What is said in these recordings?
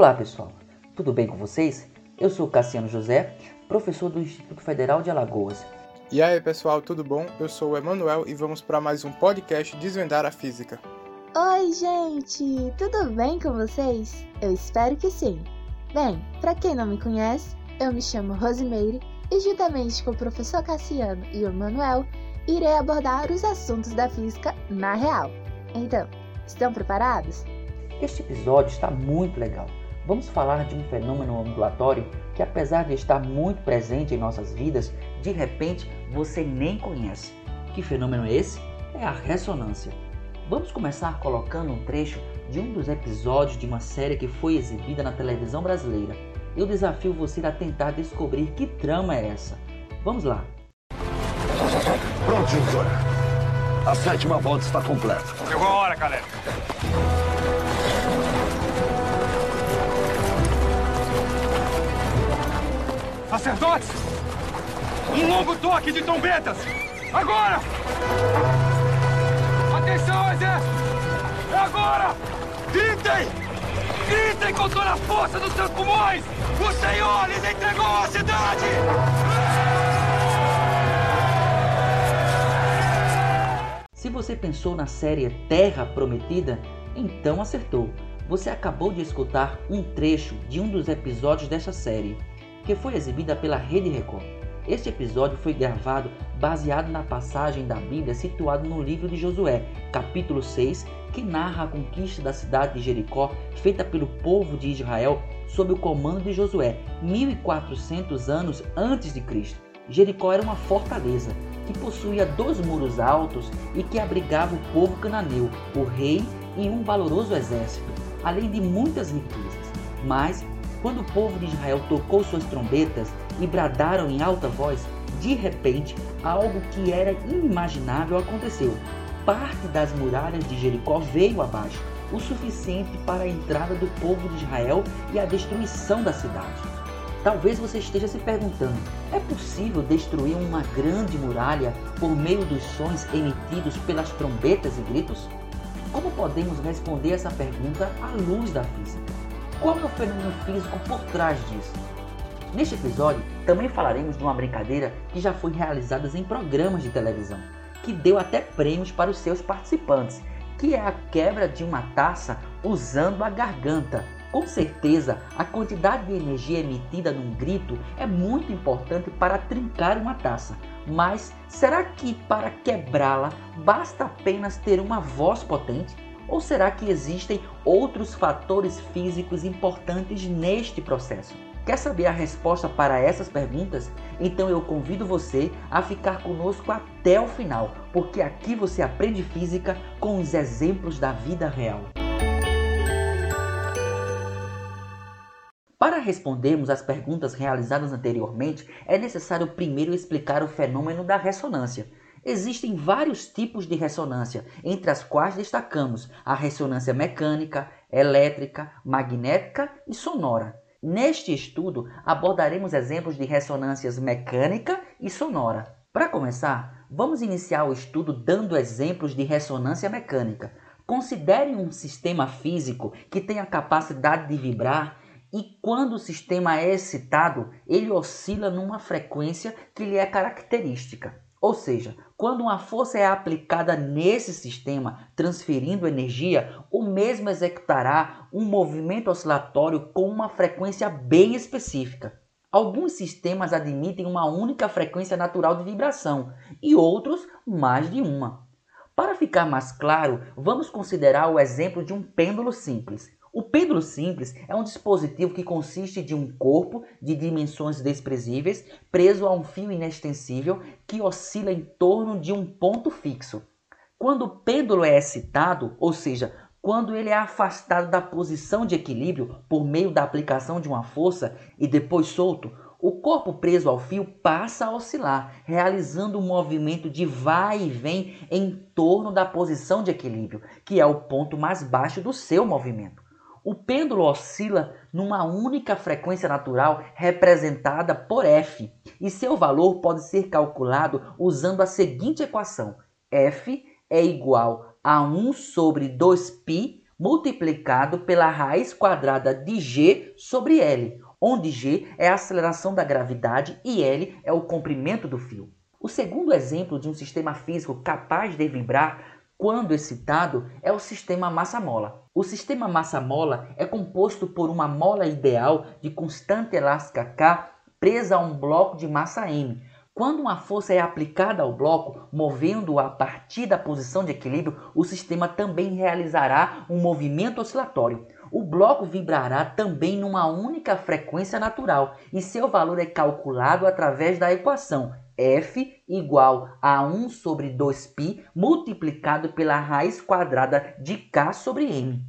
Olá pessoal, tudo bem com vocês? Eu sou Cassiano José, professor do Instituto Federal de Alagoas. E aí pessoal, tudo bom? Eu sou o Emanuel e vamos para mais um podcast Desvendar a Física. Oi gente, tudo bem com vocês? Eu espero que sim. Bem, para quem não me conhece, eu me chamo Rosimeire e juntamente com o professor Cassiano e o Emanuel, irei abordar os assuntos da física na real. Então, estão preparados? Este episódio está muito legal vamos falar de um fenômeno ambulatório que, apesar de estar muito presente em nossas vidas, de repente você nem conhece. Que fenômeno é esse? É a ressonância. Vamos começar colocando um trecho de um dos episódios de uma série que foi exibida na televisão brasileira. Eu desafio você a tentar descobrir que trama é essa. Vamos lá. Pronto, Júnior. A sétima volta está completa. Chegou a hora, galera. Sacerdotes! Um longo toque de trombetas! Agora! Atenção, exército! É agora! Gritem! Gritem com toda a força dos seus pulmões! O Senhor lhes entregou a cidade! Se você pensou na série Terra Prometida, então acertou. Você acabou de escutar um trecho de um dos episódios dessa série que foi exibida pela Rede Record. Este episódio foi gravado baseado na passagem da Bíblia situada no livro de Josué, capítulo 6, que narra a conquista da cidade de Jericó feita pelo povo de Israel sob o comando de Josué, 1400 anos antes de Cristo. Jericó era uma fortaleza que possuía dois muros altos e que abrigava o povo cananeu, o rei e um valoroso exército, além de muitas riquezas. Mas quando o povo de Israel tocou suas trombetas e bradaram em alta voz, de repente algo que era inimaginável aconteceu. Parte das muralhas de Jericó veio abaixo, o suficiente para a entrada do povo de Israel e a destruição da cidade. Talvez você esteja se perguntando: é possível destruir uma grande muralha por meio dos sons emitidos pelas trombetas e gritos? Como podemos responder essa pergunta à luz da física? Qual é o fenômeno físico por trás disso? Neste episódio, também falaremos de uma brincadeira que já foi realizada em programas de televisão, que deu até prêmios para os seus participantes, que é a quebra de uma taça usando a garganta. Com certeza, a quantidade de energia emitida num grito é muito importante para trincar uma taça, mas será que para quebrá-la basta apenas ter uma voz potente? Ou será que existem outros fatores físicos importantes neste processo? Quer saber a resposta para essas perguntas? Então eu convido você a ficar conosco até o final, porque aqui você aprende física com os exemplos da vida real. Para respondermos às perguntas realizadas anteriormente, é necessário primeiro explicar o fenômeno da ressonância. Existem vários tipos de ressonância, entre as quais destacamos a ressonância mecânica, elétrica, magnética e sonora. Neste estudo, abordaremos exemplos de ressonâncias mecânica e sonora. Para começar, vamos iniciar o estudo dando exemplos de ressonância mecânica. Considere um sistema físico que tem a capacidade de vibrar e quando o sistema é excitado, ele oscila numa frequência que lhe é característica. Ou seja, quando uma força é aplicada nesse sistema, transferindo energia, o mesmo executará um movimento oscilatório com uma frequência bem específica. Alguns sistemas admitem uma única frequência natural de vibração e outros mais de uma. Para ficar mais claro, vamos considerar o exemplo de um pêndulo simples. O pêndulo simples é um dispositivo que consiste de um corpo de dimensões desprezíveis preso a um fio inextensível que oscila em torno de um ponto fixo. Quando o pêndulo é excitado, ou seja, quando ele é afastado da posição de equilíbrio por meio da aplicação de uma força e depois solto, o corpo preso ao fio passa a oscilar, realizando um movimento de vai e vem em torno da posição de equilíbrio, que é o ponto mais baixo do seu movimento. O pêndulo oscila numa única frequência natural representada por F, e seu valor pode ser calculado usando a seguinte equação: F é igual a 1 sobre 2π multiplicado pela raiz quadrada de g sobre L, onde g é a aceleração da gravidade e L é o comprimento do fio. O segundo exemplo de um sistema físico capaz de vibrar quando excitado é o sistema massa-mola. O sistema massa-mola é composto por uma mola ideal de constante elástica K presa a um bloco de massa M, quando uma força é aplicada ao bloco, movendo-o a partir da posição de equilíbrio, o sistema também realizará um movimento oscilatório. O bloco vibrará também numa única frequência natural e seu valor é calculado através da equação F igual a 1 sobre 2π multiplicado pela raiz quadrada de K sobre M.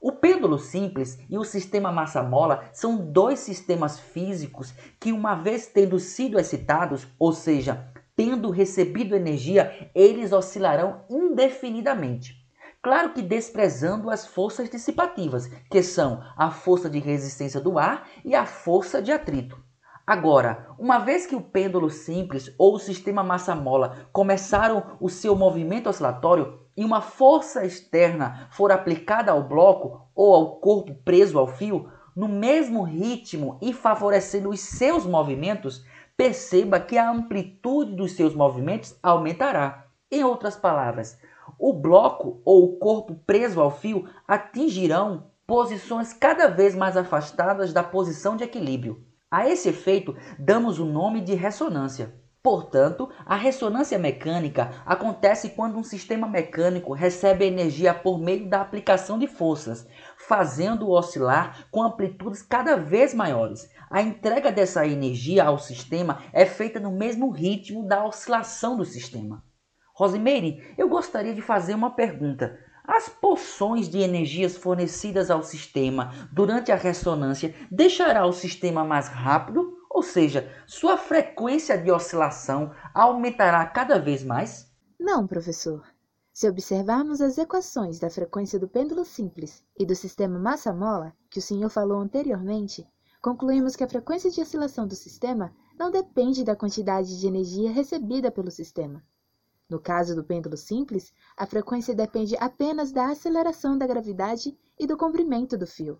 O pêndulo simples e o sistema massa-mola são dois sistemas físicos que, uma vez tendo sido excitados, ou seja, tendo recebido energia, eles oscilarão indefinidamente. Claro que desprezando as forças dissipativas, que são a força de resistência do ar e a força de atrito. Agora, uma vez que o pêndulo simples ou o sistema massa-mola começaram o seu movimento oscilatório, e uma força externa for aplicada ao bloco ou ao corpo preso ao fio, no mesmo ritmo e favorecendo os seus movimentos, perceba que a amplitude dos seus movimentos aumentará. Em outras palavras, o bloco ou o corpo preso ao fio atingirão posições cada vez mais afastadas da posição de equilíbrio. A esse efeito, damos o nome de ressonância. Portanto, a ressonância mecânica acontece quando um sistema mecânico recebe energia por meio da aplicação de forças, fazendo-o oscilar com amplitudes cada vez maiores. A entrega dessa energia ao sistema é feita no mesmo ritmo da oscilação do sistema. Rosemary, eu gostaria de fazer uma pergunta. As porções de energias fornecidas ao sistema durante a ressonância deixará o sistema mais rápido ou seja, sua frequência de oscilação aumentará cada vez mais? Não, professor. Se observarmos as equações da frequência do pêndulo simples e do sistema massa-mola, que o senhor falou anteriormente, concluímos que a frequência de oscilação do sistema não depende da quantidade de energia recebida pelo sistema. No caso do pêndulo simples, a frequência depende apenas da aceleração da gravidade e do comprimento do fio.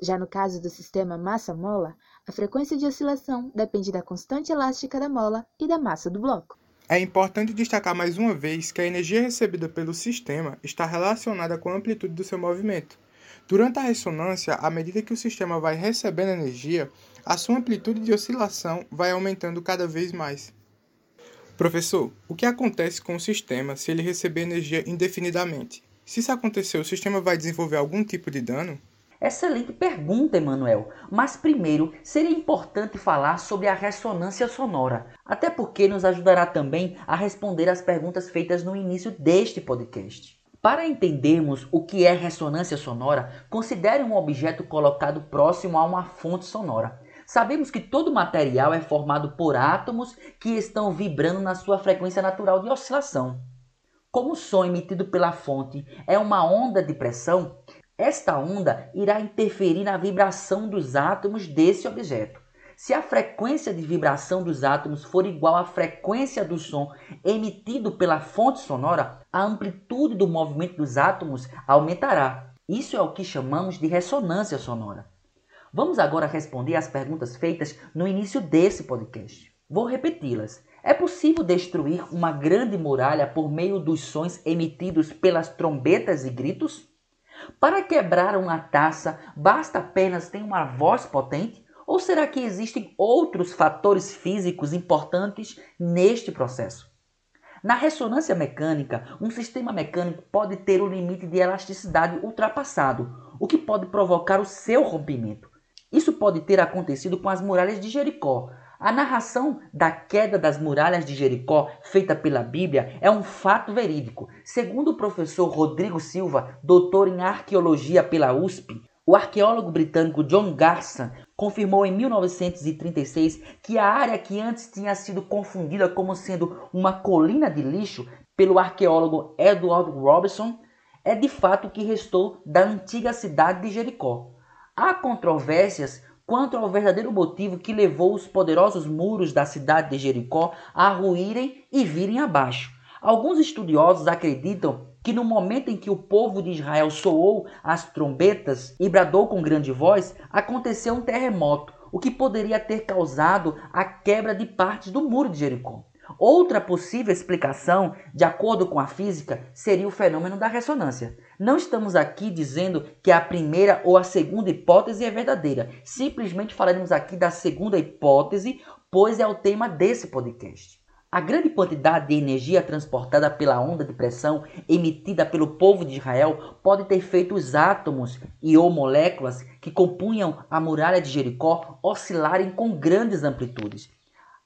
Já no caso do sistema massa-mola, a frequência de oscilação depende da constante elástica da mola e da massa do bloco. É importante destacar mais uma vez que a energia recebida pelo sistema está relacionada com a amplitude do seu movimento. Durante a ressonância, à medida que o sistema vai recebendo energia, a sua amplitude de oscilação vai aumentando cada vez mais. Professor, o que acontece com o sistema se ele receber energia indefinidamente? Se isso acontecer, o sistema vai desenvolver algum tipo de dano? Excelente pergunta, Emanuel. Mas primeiro seria importante falar sobre a ressonância sonora, até porque nos ajudará também a responder às perguntas feitas no início deste podcast. Para entendermos o que é ressonância sonora, considere um objeto colocado próximo a uma fonte sonora. Sabemos que todo material é formado por átomos que estão vibrando na sua frequência natural de oscilação. Como o som emitido pela fonte é uma onda de pressão, esta onda irá interferir na vibração dos átomos desse objeto. Se a frequência de vibração dos átomos for igual à frequência do som emitido pela fonte sonora, a amplitude do movimento dos átomos aumentará. Isso é o que chamamos de ressonância sonora. Vamos agora responder às perguntas feitas no início desse podcast. Vou repeti-las. É possível destruir uma grande muralha por meio dos sons emitidos pelas trombetas e gritos? Para quebrar uma taça, basta apenas ter uma voz potente? Ou será que existem outros fatores físicos importantes neste processo? Na ressonância mecânica, um sistema mecânico pode ter o limite de elasticidade ultrapassado, o que pode provocar o seu rompimento. Isso pode ter acontecido com as muralhas de Jericó, a narração da queda das muralhas de Jericó, feita pela Bíblia, é um fato verídico. Segundo o professor Rodrigo Silva, doutor em arqueologia pela USP, o arqueólogo britânico John Garson confirmou em 1936 que a área que antes tinha sido confundida como sendo uma colina de lixo pelo arqueólogo Edward Robinson é de fato o que restou da antiga cidade de Jericó. Há controvérsias quanto ao verdadeiro motivo que levou os poderosos muros da cidade de Jericó a ruírem e virem abaixo. Alguns estudiosos acreditam que no momento em que o povo de Israel soou as trombetas e bradou com grande voz, aconteceu um terremoto, o que poderia ter causado a quebra de partes do muro de Jericó. Outra possível explicação, de acordo com a física, seria o fenômeno da ressonância. Não estamos aqui dizendo que a primeira ou a segunda hipótese é verdadeira. Simplesmente falaremos aqui da segunda hipótese, pois é o tema desse podcast. A grande quantidade de energia transportada pela onda de pressão emitida pelo povo de Israel pode ter feito os átomos e ou moléculas que compunham a muralha de Jericó oscilarem com grandes amplitudes.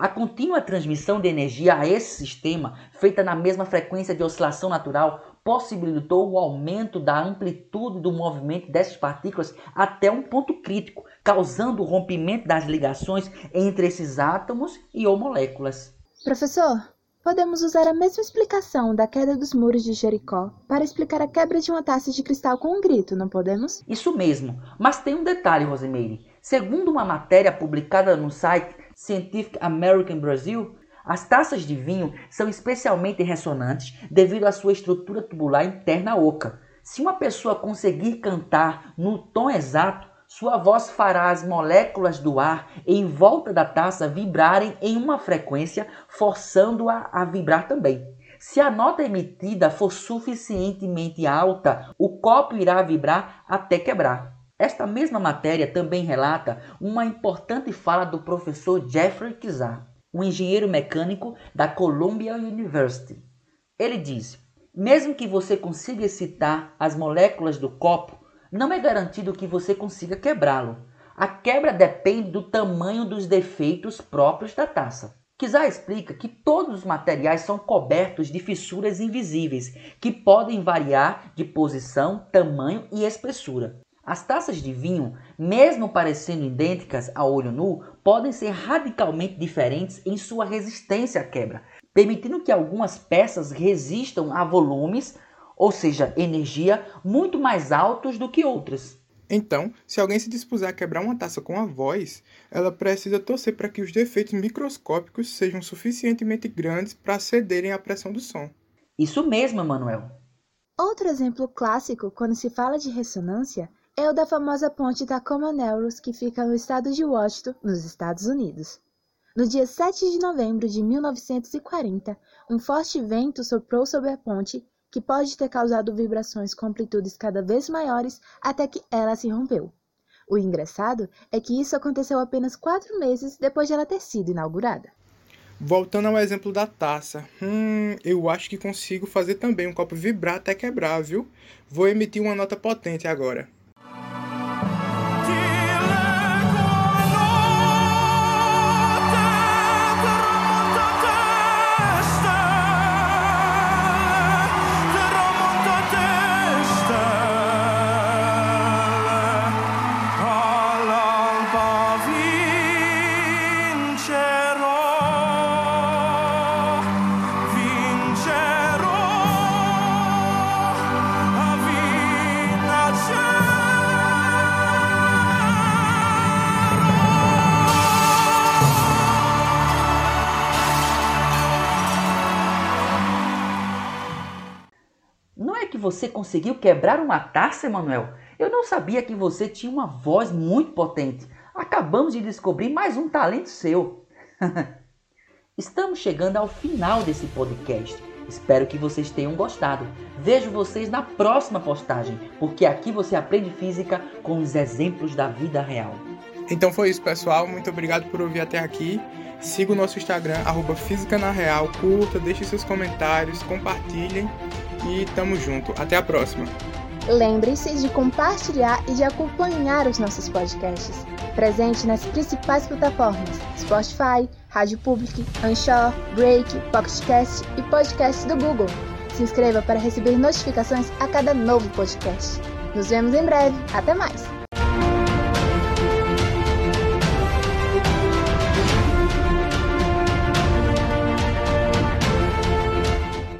A contínua transmissão de energia a esse sistema, feita na mesma frequência de oscilação natural, possibilitou o aumento da amplitude do movimento dessas partículas até um ponto crítico, causando o rompimento das ligações entre esses átomos e ou moléculas. Professor, podemos usar a mesma explicação da queda dos muros de Jericó para explicar a quebra de uma taça de cristal com um grito, não podemos? Isso mesmo, mas tem um detalhe, Rosemeire. Segundo uma matéria publicada no site Scientific American Brazil, as taças de vinho são especialmente ressonantes devido à sua estrutura tubular interna oca. Se uma pessoa conseguir cantar no tom exato, sua voz fará as moléculas do ar em volta da taça vibrarem em uma frequência, forçando-a a vibrar também. Se a nota emitida for suficientemente alta, o copo irá vibrar até quebrar. Esta mesma matéria também relata uma importante fala do professor Jeffrey Kizar, um engenheiro mecânico da Columbia University. Ele diz: mesmo que você consiga excitar as moléculas do copo, não é garantido que você consiga quebrá-lo. A quebra depende do tamanho dos defeitos próprios da taça. Kizar explica que todos os materiais são cobertos de fissuras invisíveis, que podem variar de posição, tamanho e espessura. As taças de vinho, mesmo parecendo idênticas a olho nu, podem ser radicalmente diferentes em sua resistência à quebra, permitindo que algumas peças resistam a volumes ou seja, energia muito mais altos do que outras. Então, se alguém se dispuser a quebrar uma taça com a voz, ela precisa torcer para que os defeitos microscópicos sejam suficientemente grandes para cederem à pressão do som. Isso mesmo, Manuel. Outro exemplo clássico quando se fala de ressonância é o da famosa ponte Tacoma Narrows que fica no estado de Washington, nos Estados Unidos. No dia 7 de novembro de 1940, um forte vento soprou sobre a ponte que pode ter causado vibrações com amplitudes cada vez maiores até que ela se rompeu. O engraçado é que isso aconteceu apenas quatro meses depois de ela ter sido inaugurada. Voltando ao exemplo da taça, hum, eu acho que consigo fazer também um copo vibrar até quebrar, viu? Vou emitir uma nota potente agora. Você conseguiu quebrar uma taça, Emanuel? Eu não sabia que você tinha uma voz muito potente. Acabamos de descobrir mais um talento seu. Estamos chegando ao final desse podcast. Espero que vocês tenham gostado. Vejo vocês na próxima postagem, porque aqui você aprende física com os exemplos da vida real. Então foi isso, pessoal. Muito obrigado por ouvir até aqui. Siga o nosso Instagram, arroba Física na Real, curta, deixe seus comentários, compartilhem e tamo junto. Até a próxima. Lembre-se de compartilhar e de acompanhar os nossos podcasts. Presente nas principais plataformas: Spotify, Rádio Public, Anchor, Break, Pocketcast e podcast do Google. Se inscreva para receber notificações a cada novo podcast. Nos vemos em breve. Até mais!